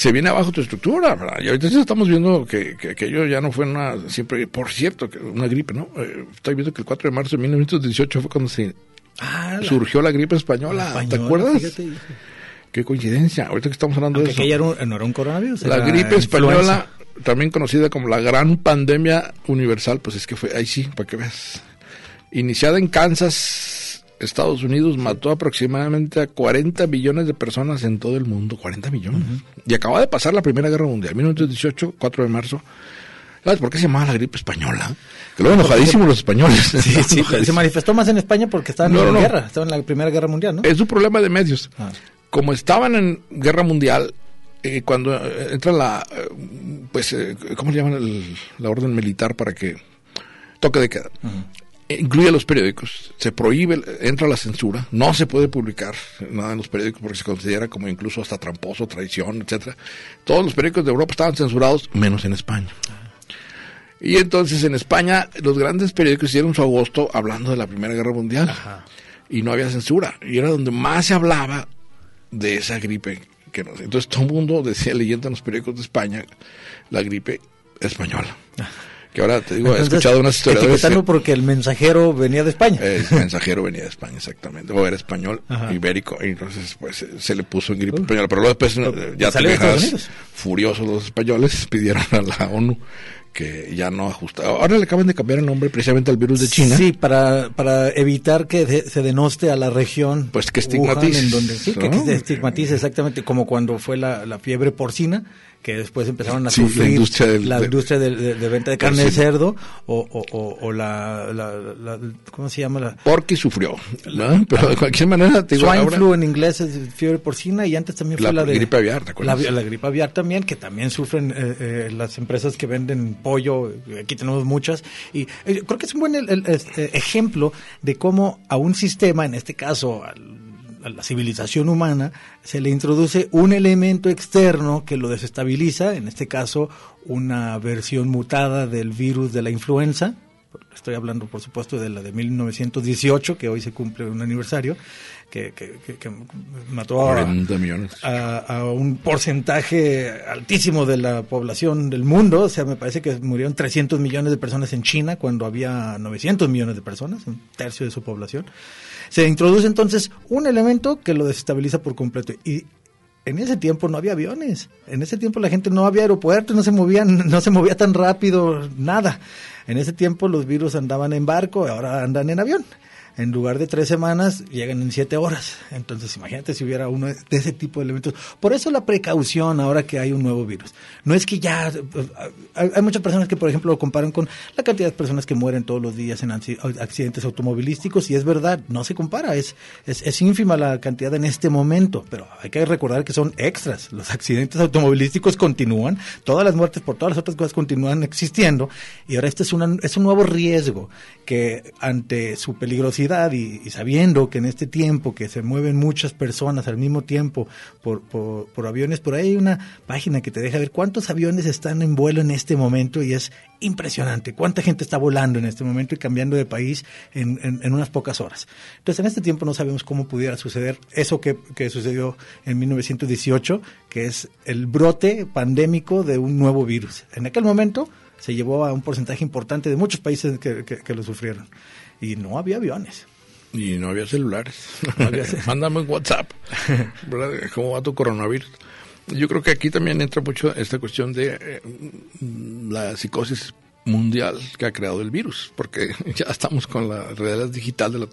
Se viene abajo tu estructura, ¿verdad? Y ahorita estamos viendo que, que aquello ya no fue una, siempre, por cierto, una gripe, ¿no? Eh, estoy viendo que el 4 de marzo de 1918 fue cuando se Ah, la- surgió la gripe española, la ¿te acuerdas? fíjate. Qué coincidencia, ahorita que estamos hablando Aunque de eso. aquella era un- no era un coronavirus. La gripe española, influenza. también conocida como la gran pandemia universal, pues es que fue, ahí sí, para que veas. Iniciada en Kansas, Estados Unidos, mató aproximadamente a 40 millones de personas en todo el mundo. 40 millones. Y acaba de pasar la Primera Guerra Mundial, 1918, 4 de marzo. ¿Sabes por qué se llamaba la gripe española? Que luego enojadísimos los españoles. Sí, sí, se manifestó más en España porque estaban No, en no. guerra, estaban en la Primera Guerra Mundial, ¿no? Es un problema de medios. Ah. Como estaban en guerra mundial, eh, cuando eh, entra la, eh, pues, eh, ¿cómo le llaman el- la orden militar para que toque de queda? Eh, Incluye los periódicos, se prohíbe, entra la censura, no se puede publicar nada en los periódicos porque se considera como incluso hasta tramposo, traición, etcétera. Todos los periódicos de Europa estaban censurados, menos en España. Y entonces en España los grandes periódicos hicieron su agosto hablando de la Primera Guerra Mundial. Y no había censura. Y era donde más se hablaba de esa gripe. Que no. Entonces todo el mundo decía leyendo en los periódicos de España la gripe española. Que ahora te digo, he Entonces, escuchado unas etiquetando porque el mensajero venía de España. El mensajero venía de España, exactamente. O era español, Ajá. ibérico. Y entonces, pues se- se le puso en gripe española. Pero luego después, eh, ya te salió de Estados imaginas, Unidos. furiosos los españoles, pidieron a la ONU que ya no ajustaba. Ahora le acaban de cambiar el nombre precisamente al virus de China. Sí, para, para evitar que de- se denoste a la región. Pues que Wuhan, estigmatices, en donde, sí, que, ¿no? que se estigmatice exactamente como cuando fue la, la fiebre porcina, que después empezaron a Sí, la sufrir industria del- la industria de, de- de venta de carne de cerdo o, o, o, o la, la, la- ¿Cómo se llama? La, Porque sufrió. ¿no? Pero de cualquier manera, te digo, Swine ahora- flu en inglés es fiebre porcina y antes también La fue la de gripe aviar, ¿te acuerdas? La, la gripe aviar también, que también sufren eh, eh, las empresas que venden pollo, aquí tenemos muchas, y eh, creo que es un buen el- el- este, ejemplo de cómo a un sistema, en este caso al- a la civilización humana, se le introduce un elemento externo que lo desestabiliza, en este caso una versión mutada del virus de la influenza, Estoy hablando, por supuesto, de la de 1918, que hoy se cumple un aniversario, que, que- que- que mató a, 40 millones. a- a un porcentaje altísimo de la población del mundo. O sea, me parece que murieron 300 millones de personas en China cuando había 900 millones de personas, un tercio de su población. Se introduce entonces un elemento que lo desestabiliza por completo. Y en ese tiempo no había aviones. En ese tiempo la gente no había aeropuertos, no se movían, no se movía tan rápido, nada. En ese tiempo los virus andaban en barco, ahora andan en avión en lugar de tres semanas, llegan en siete horas. Entonces, imagínate si hubiera uno de ese tipo de elementos. Por eso la precaución ahora que hay un nuevo virus. No es que ya... Hay, muchas personas que, por ejemplo, lo comparan con la cantidad de personas que mueren todos los días en accidentes automovilísticos y es verdad, no se compara. Es, es, ínfima la cantidad en este momento, pero hay que recordar que son extras. Los accidentes automovilísticos continúan, todas las muertes por todas las otras cosas continúan existiendo y ahora este es, una, es un nuevo riesgo que ante su peligrosidad y, sabiendo que en este tiempo que se mueven muchas personas al mismo tiempo por, por, aviones, por ahí hay una página que te deja ver cuántos aviones están en vuelo en este momento y es impresionante cuánta gente está volando en este momento y cambiando de país en, en, unas pocas horas. Entonces en este tiempo no sabemos cómo pudiera suceder eso que, que sucedió en 1918, que es el brote pandémico de un nuevo virus. En aquel momento se llevó a un porcentaje importante de muchos países que, que lo sufrieron y no había aviones. Y no había celulares. Mándame un WhatsApp. ¿Cómo va tu coronavirus? Yo creo que aquí también entra mucho esta cuestión de eh, la psicosis mundial que ha creado el virus, porque ya estamos con la realidad digital de la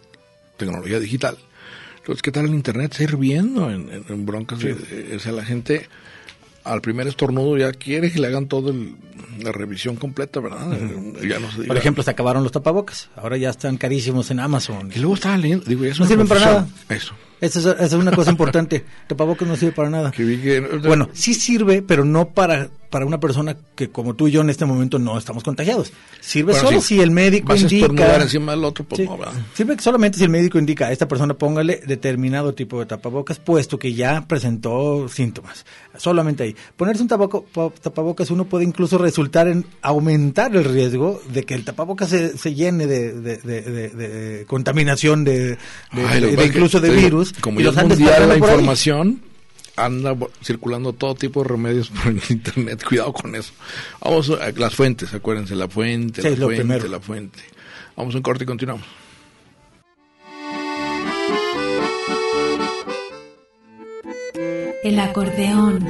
tecnología digital. Entonces, ¿qué tal el Internet? Está hirviendo en, broncas. o sea, la gente al primer estornudo ya quiere que le hagan toda la revisión completa, ¿verdad? ya no Por ejemplo, se acabaron los tapabocas. Ahora ya están carísimos en Amazon. Y luego estaba leyendo, digo, no sirven para nada. Eso. Esa es, una cosa importante. Tapabocas no sirve para nada. bueno, sí sirve, pero no para, para una persona que como tú y yo en este momento no estamos contagiados. Sirve solo si el médico indica. encima del otro, pues no, Sirve solamente si el médico indica a esta persona póngale determinado tipo de tapabocas, puesto que ya presentó síntomas. Solamente ahí. Ponerse un tapabocas, uno puede incluso resultar en aumentar el riesgo de que el tapabocas se, se llene de, de, contaminación, de, incluso de virus como ya es mundial la información, anda circulando todo tipo de remedios por internet. Cuidado con eso. Vamos a las fuentes, acuérdense, la fuente, la fuente, la fuente. Vamos a un corte y continuamos. El acordeón.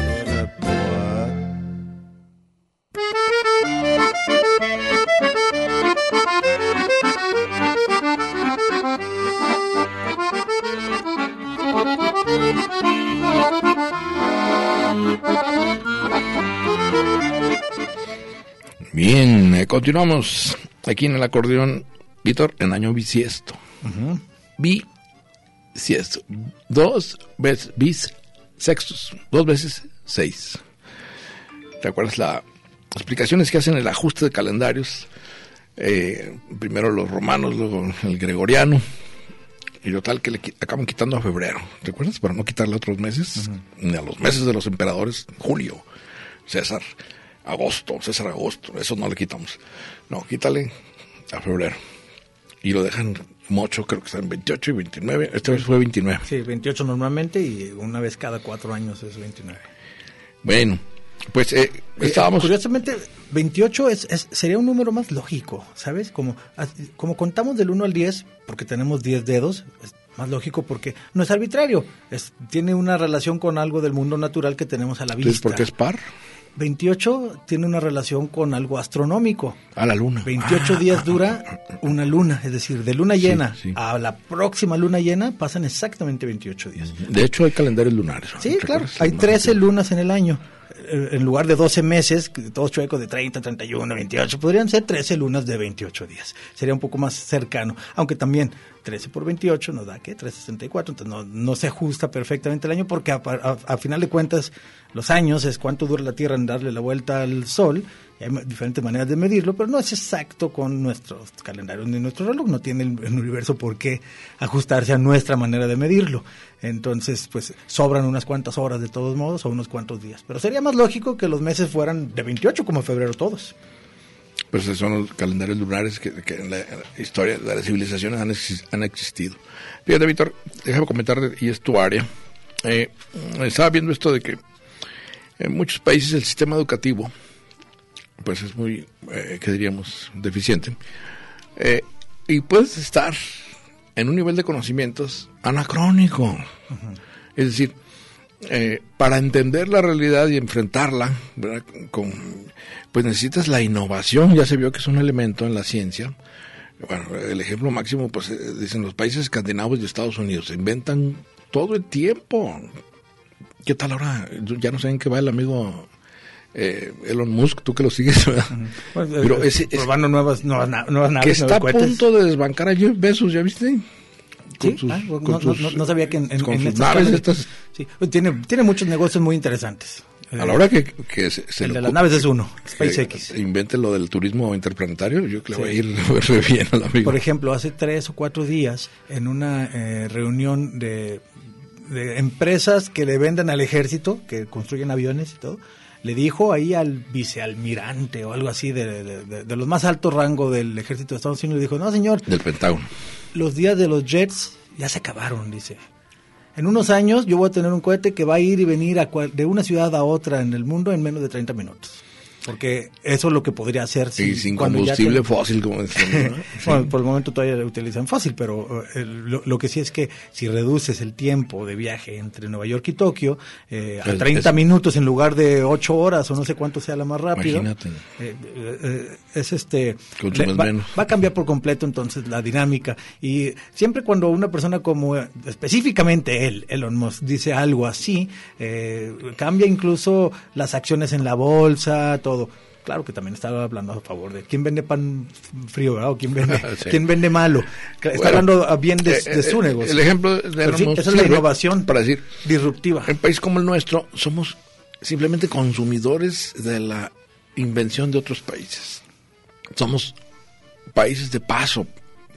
Eh, continuamos aquí en el acordeón, Víctor, en año bisiesto. Bisiesto. Dos veces, bis sextos, dos veces seis. ¿Te acuerdas las explicaciones que hacen el ajuste de calendarios? Eh, primero los romanos, luego el gregoriano, y tal que le acaban quitando a febrero. ¿Te acuerdas? Para no quitarle otros meses, ni a los meses de los emperadores, julio, César agosto, César agosto, eso no le quitamos. No, quítale a febrero. Y lo dejan mucho, creo que están 28 y 29. Esta vez fue 29. Sí, 28 normalmente y una vez cada cuatro años es 29. Bueno, pues eh, eh, estábamos... curiosamente, 28 es, sería un número más lógico, ¿sabes? Como, como contamos del 1 al 10, porque tenemos 10 dedos, es más lógico porque no es arbitrario, es, tiene una relación con algo del mundo natural que tenemos a la vista. ¿Por qué es par? 28 tiene una relación con algo astronómico. A la luna. 28 días dura una luna, es decir, de luna llena a la próxima luna llena pasan exactamente 28 días. De hecho, hay calendarios lunares. Sí, claro, hay 13 lunas en el año. Eh, en lugar de 12 meses, todos chuecos de 30, 31, 28, podrían ser 13 lunas de 28 días. Sería un poco más cercano, aunque también 13 por 28 nos da, ¿qué? 364, entonces no, no se ajusta perfectamente el año porque a, final de cuentas los años es cuánto dura la Tierra en darle la vuelta al Sol Y hay diferentes maneras de medirlo, pero no es exacto con nuestros calendarios ni nuestro reloj. No tiene el, el universo por qué ajustarse a nuestra manera de medirlo. Entonces, pues sobran unas cuantas horas de todos modos o unos cuantos días. Pero sería más lógico que los meses fueran de 28 como febrero todos. Pues esos son los calendarios lunares que, que en la historia de las civilizaciones han, han existido. Fíjate, Víctor, déjame comentar, y es tu área. Eh, estaba viendo esto de que en muchos países el sistema educativo, pues es muy, eh, ¿qué diríamos?, deficiente. Eh, y puedes estar en un nivel de conocimientos anacrónico. Es decir, eh, para entender la realidad y enfrentarla, ¿verdad? Con, pues necesitas la innovación, ya se vio que es un elemento en la ciencia. Bueno, el ejemplo máximo, pues eh, dicen los países escandinavos y Estados Unidos, se inventan todo el tiempo. ¿Qué tal ahora? Ya no sé en qué va el amigo eh, Elon Musk, tú que lo sigues, ¿verdad? Pero eh, ese- ese- probando nuevas, nuevas, nuevas naves, que está a punto de desbancar a Jeff Bezos, ¿ya viste? Sí, ah, no, no- no- no sabía que en, en- con en sus estos naves casos- estas, Sí, tiene, tiene muchos negocios muy interesantes. A la hora que, que se, se el le de las naves es uno, SpaceX. invente lo del turismo interplanetario, yo creo que le Sí. voy a ir re bien al amigo. Por ejemplo, hace tres o cuatro días, en una eh, reunión de, de empresas que le venden al ejército, que construyen aviones y todo, le dijo ahí al vicealmirante o algo así de, de- de- de los más altos rangos del ejército de Estados Unidos, le dijo, no señor, Del Pentágono. los días de los jets ya se acabaron, dice. En unos años yo voy a tener un cohete que va a ir y venir a cual- de una ciudad a otra en el mundo en menos de 30 minutos. Porque eso es lo que podría hacer si y sin ya combustible fósil, como decían. ¿no? Sí. bueno, por el momento todavía utilizan fácil, pero eh, el- lo, lo que sí es que si reduces el tiempo de viaje entre Nueva York y Tokio eh, a Es- 30 es- minutos en lugar de 8 horas o no sé cuánto sea la más rápido, Imagínate. eh, eh, es este le- va, va a cambiar por completo entonces la dinámica y siempre cuando una persona como eh, específicamente él, Elon Musk, dice algo así, eh, cambia incluso las acciones en la bolsa, todo. Claro que también estaba hablando a favor de quién vende pan frío, ¿verdad? O quién vende, Sí. quién vende malo. Está Bueno, hablando bien de, eh, de su eh, negocio. El ejemplo de Pero Elon sí, Musk esa es la innovación Para decir, disruptiva. en un país como el nuestro, somos simplemente consumidores de la invención de otros países. Somos países de paso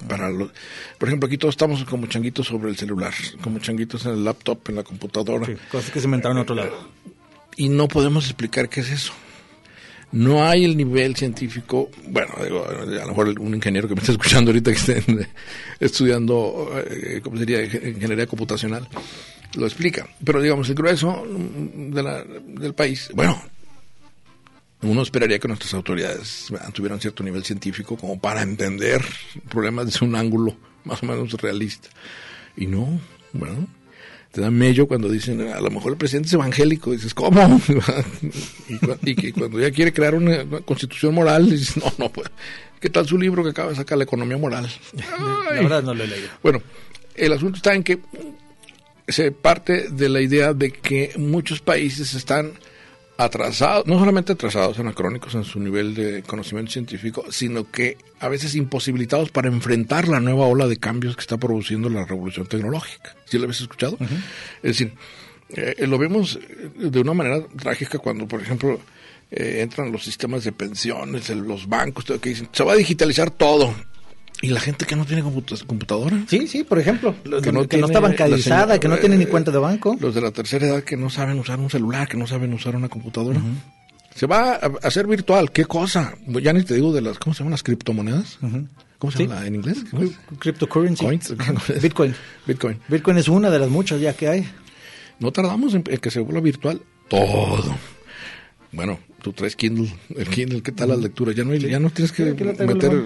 para los... Por ejemplo, aquí todos estamos como changuitos sobre el celular, como changuitos en el laptop, en la computadora. Sí, cosas que se inventaron en otro lado. y no podemos explicar qué es eso. No hay el nivel científico, bueno, digo, a lo mejor un ingeniero que me está escuchando ahorita que esté estudiando, eh, ¿cómo sería? Ingeniería computacional, lo explica. Pero digamos, el grueso de la- del país, bueno, uno esperaría que nuestras autoridades tuvieran cierto nivel científico como para entender problemas desde un ángulo más o menos realista. Y no, bueno, te da mello cuando dicen, a lo mejor el presidente es evangélico, dices, ¿cómo? y, que cuando ya quiere crear una, una constitución moral, dices, no, no, pues, ¿qué tal su libro que acaba de sacar, La economía moral? La Ay. verdad no lo he leído. Bueno, el asunto está en que se parte de la idea de que muchos países están atrasados, no solamente atrasados, anacrónicos en su nivel de conocimiento científico, sino que a veces imposibilitados para enfrentar la nueva ola de cambios que está produciendo la revolución tecnológica. ¿Sí lo habéis escuchado? Es decir, eh, lo vemos de una manera trágica cuando, por ejemplo, eh, entran los sistemas de pensiones, los bancos, todo, que dicen, se va a digitalizar todo. Y la gente que no tiene computa- computadora. Sí, sí, por ejemplo, lo- que, no, tiene está la bancarizada, que no tiene ni eh, cuenta de banco. Los de la tercera edad que no saben usar un celular, que no saben usar una computadora. Se va a hacer virtual. ¿Qué cosa? Ya ni te digo de las, ¿cómo se llaman las criptomonedas? ¿Cómo se Sí. llama en inglés? Cryptocurrency. Coins. Bitcoin. Bitcoin. Bitcoin es una de las muchas ya que hay. No tardamos en que se vuelva virtual todo. Bueno, tú traes Kindle, el Kindle, ¿qué tal las lecturas? Ya no, hay- ya no tienes que meter.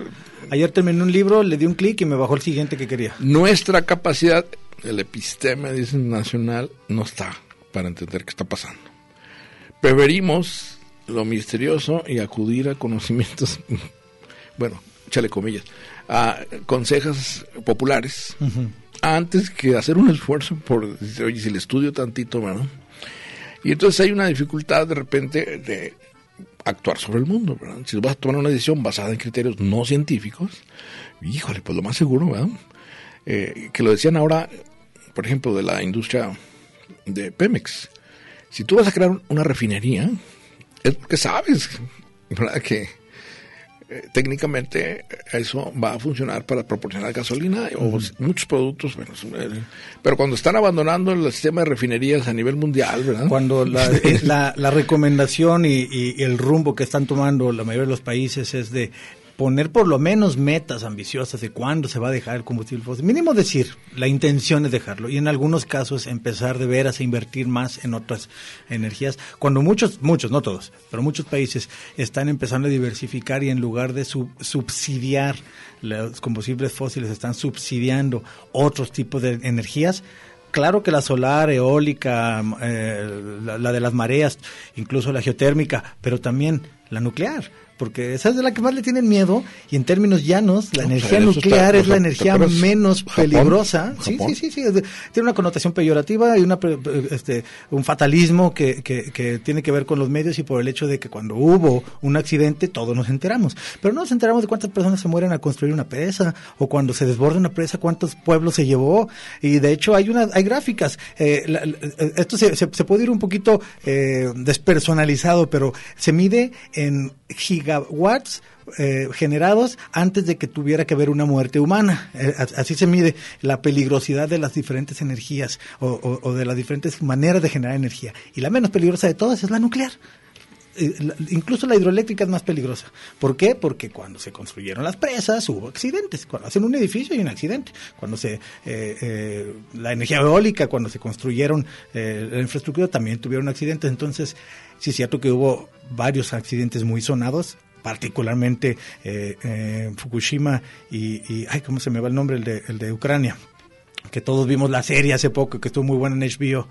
Ayer terminé un libro, le di un clic y me bajó el siguiente que quería. nuestra capacidad, el episteme, dicen nacional, no está para entender qué está pasando. Preferimos lo misterioso y acudir a conocimientos, bueno, échale comillas, a consejos populares, antes que hacer un esfuerzo por, decir, oye, si le estudio tantito, ¿verdad? Y entonces hay una dificultad de repente de actuar sobre el mundo, ¿verdad? Si vas a tomar una decisión basada en criterios no científicos, híjole, pues lo más seguro, ¿verdad? Eh, que lo decían ahora, por ejemplo, de la industria de Pemex. Si tú vas a crear una refinería, es porque sabes ¿verdad? Que eh, técnicamente eso va a funcionar para proporcionar gasolina o muchos productos, bueno, eh, pero cuando están abandonando el sistema de refinerías a nivel mundial, ¿verdad? Cuando la, eh, la, la recomendación y, y, el rumbo que están tomando la mayoría de los países es de poner por lo menos metas ambiciosas de cuándo se va a dejar el combustible fósil. Mínimo decir, la intención es dejarlo y en algunos casos empezar de veras a invertir más en otras energías. Cuando muchos, muchos, no todos, pero muchos países están empezando a diversificar y en lugar de subsidiar los combustibles fósiles, están subsidiando otros tipos de energías, claro que la solar, eólica, eh, la, de las mareas, incluso la geotérmica, pero también la nuclear porque esa es de la que más le tienen miedo y en términos llanos la energía nuclear es la energía menos peligrosa. Sí sí sí sí tiene una connotación peyorativa y una este un fatalismo que, que, que, tiene que ver con los medios y por el hecho de que cuando hubo un accidente todos nos enteramos. Pero no nos enteramos de cuántas personas se mueren a construir una presa o cuando se desborda una presa cuántos pueblos se llevó. Y de hecho hay una hay gráficas eh, esto se, se, puede ir un poquito eh, despersonalizado pero se mide en gigawatts eh, generados antes de que tuviera que haber una muerte humana. Eh, así se mide la peligrosidad de las diferentes energías o, de las diferentes maneras de generar energía. Y la menos peligrosa de todas es la nuclear. Eh, incluso la hidroeléctrica es más peligrosa. ¿Por qué? Porque cuando se construyeron las presas hubo accidentes. Cuando hacen un edificio hay un accidente. Cuando se la energía eólica, cuando se construyeron la infraestructura también tuvieron accidentes. Entonces sí es cierto que hubo varios accidentes muy sonados particularmente eh, eh, Fukushima y, ay, ¿cómo se me va el nombre? El de, el de Ucrania, que todos vimos la serie hace poco, que estuvo muy buena en HBO.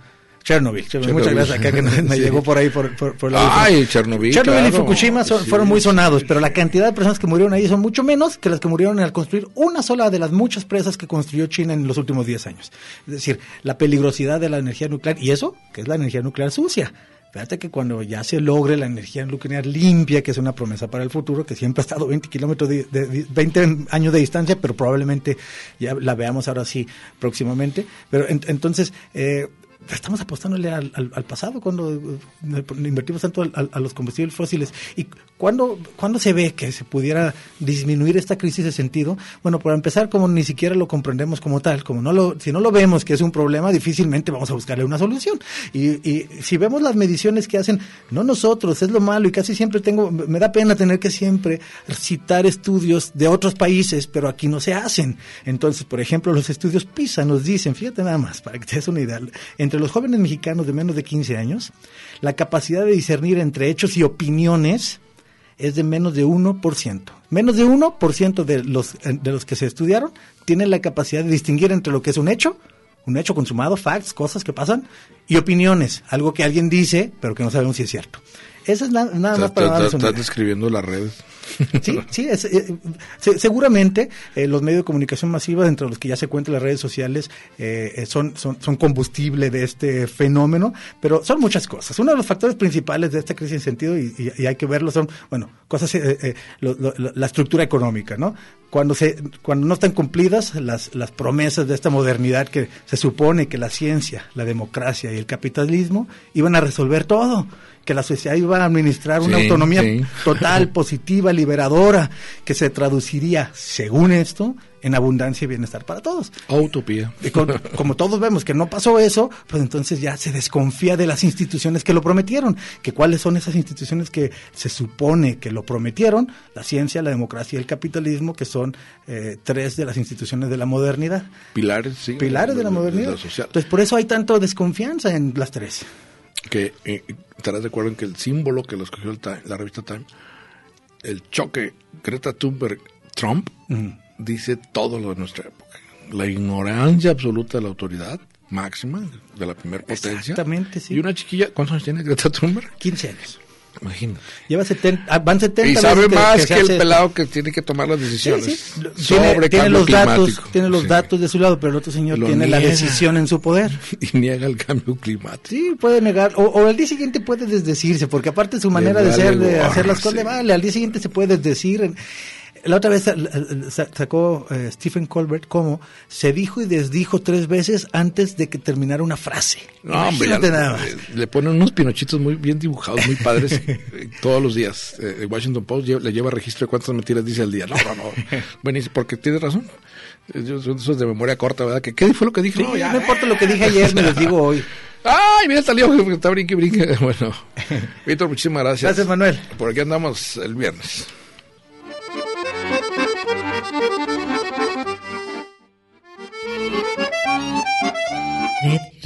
Chernobyl. Muchas gracias acá que me llegó por ahí por, por, la Ay, Chernobyl. Chernobyl y Fukushima fueron muy sonados, pero la cantidad de personas que murieron ahí son mucho menos que las que murieron al construir una sola de las muchas presas que construyó China en los últimos 10 años. Es decir, la peligrosidad de la energía nuclear, y eso, que es la energía nuclear sucia. Fíjate que cuando ya se logre la energía nuclear limpia, que es una promesa para el futuro, que siempre ha estado 20 kilómetros de, 20 años de distancia, pero probablemente ya la veamos ahora sí próximamente. Pero entonces, eh, estamos apostándole al, pasado cuando eh, invertimos tanto a, los combustibles fósiles. ¿Y cuándo, cuando se ve que se pudiera disminuir esta crisis de sentido? Bueno, para empezar, como ni siquiera lo comprendemos como tal, como no lo, si no lo vemos que es un problema, difícilmente vamos a buscarle una solución. Y, y si vemos las mediciones que hacen, no nosotros, es lo malo, y casi siempre tengo, me da pena tener que siempre citar estudios de otros países, pero aquí no se hacen. Entonces, por ejemplo, los estudios PISA nos dicen, fíjate nada más, para que te des una idea, entre los jóvenes mexicanos de menos de 15 años, la capacidad de discernir entre hechos y opiniones es de menos de 1%. Menos de 1% de los, eh, de los que se estudiaron tienen la capacidad de distinguir entre lo que es un hecho, un hecho consumado, facts, cosas que pasan, y opiniones, algo que alguien dice, pero que no sabemos si es cierto. Eso es nada, más para Estás describiendo las redes. Sí, sí, eh, seguramente eh, los medios de comunicación masiva, entre los que ya se cuentan las redes sociales, eh, son, son, son, combustible de este fenómeno, pero son muchas cosas. Uno de los factores principales de esta crisis en sentido, y, hay que verlo, son, bueno, cosas, la estructura económica, ¿no? Cuando, se, cuando no están cumplidas las, las promesas de esta modernidad que se supone que la ciencia, la democracia y el capitalismo iban a resolver todo que la sociedad iba a administrar una autonomía total, positiva, liberadora, que se traduciría, según esto, en abundancia y bienestar para todos. Utopía. Y como todos vemos que no pasó eso, pues entonces ya se desconfía de las instituciones que lo prometieron. Que cuáles son esas instituciones que se supone que lo prometieron, la ciencia, la democracia y el capitalismo, que son eh, tres de las instituciones de la modernidad. Pilares, sí. Pilares de, la modernidad. Entonces por eso hay tanto desconfianza en las tres que eh, estarás de acuerdo en que el símbolo que lo escogió la revista Time, el choque Greta Thunberg-Trump, dice todo lo de nuestra época. La ignorancia absoluta de la autoridad máxima de la primera potencia. Exactamente, sí. Y una chiquilla, ¿cuántos años tiene Greta Thunberg? 15 años. Imagínate. Lleva 70, ah, van 70 Y sabe más que, el pelado que tiene que tomar las decisiones. Sobre tiene, los datos, tiene los datos de su lado, pero el otro señor tiene la decisión en su poder. Y niega el cambio climático. Sí, puede negar. O, al día siguiente puede desdecirse, porque aparte su manera de ser, de hacer las cosas, vale, al día siguiente se puede desdecir. La otra vez eh, eh, sa- sacó eh, Stephen Colbert como se dijo y desdijo tres veces antes de que terminara una frase. No, hombre, nada más. le ponen unos pinochitos muy bien dibujados, muy padres, todos los días. Eh, el Washington Post le lleva registro de cuántas mentiras dice al día. No, no, no. Buenísimo, porque tiene razón. Yo, son esos de memoria corta, ¿verdad? ¿Qué, qué fue lo que dije? No, ya. no importa lo que dije ayer, me los digo hoy. ¡Ay, mira, porque está brinque, brinque! Bueno, Víctor, muchísimas gracias. Gracias, Manuel. Por aquí andamos el viernes.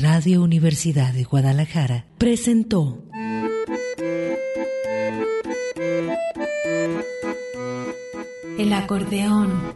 Radio Universidad de Guadalajara Presentó El acordeón.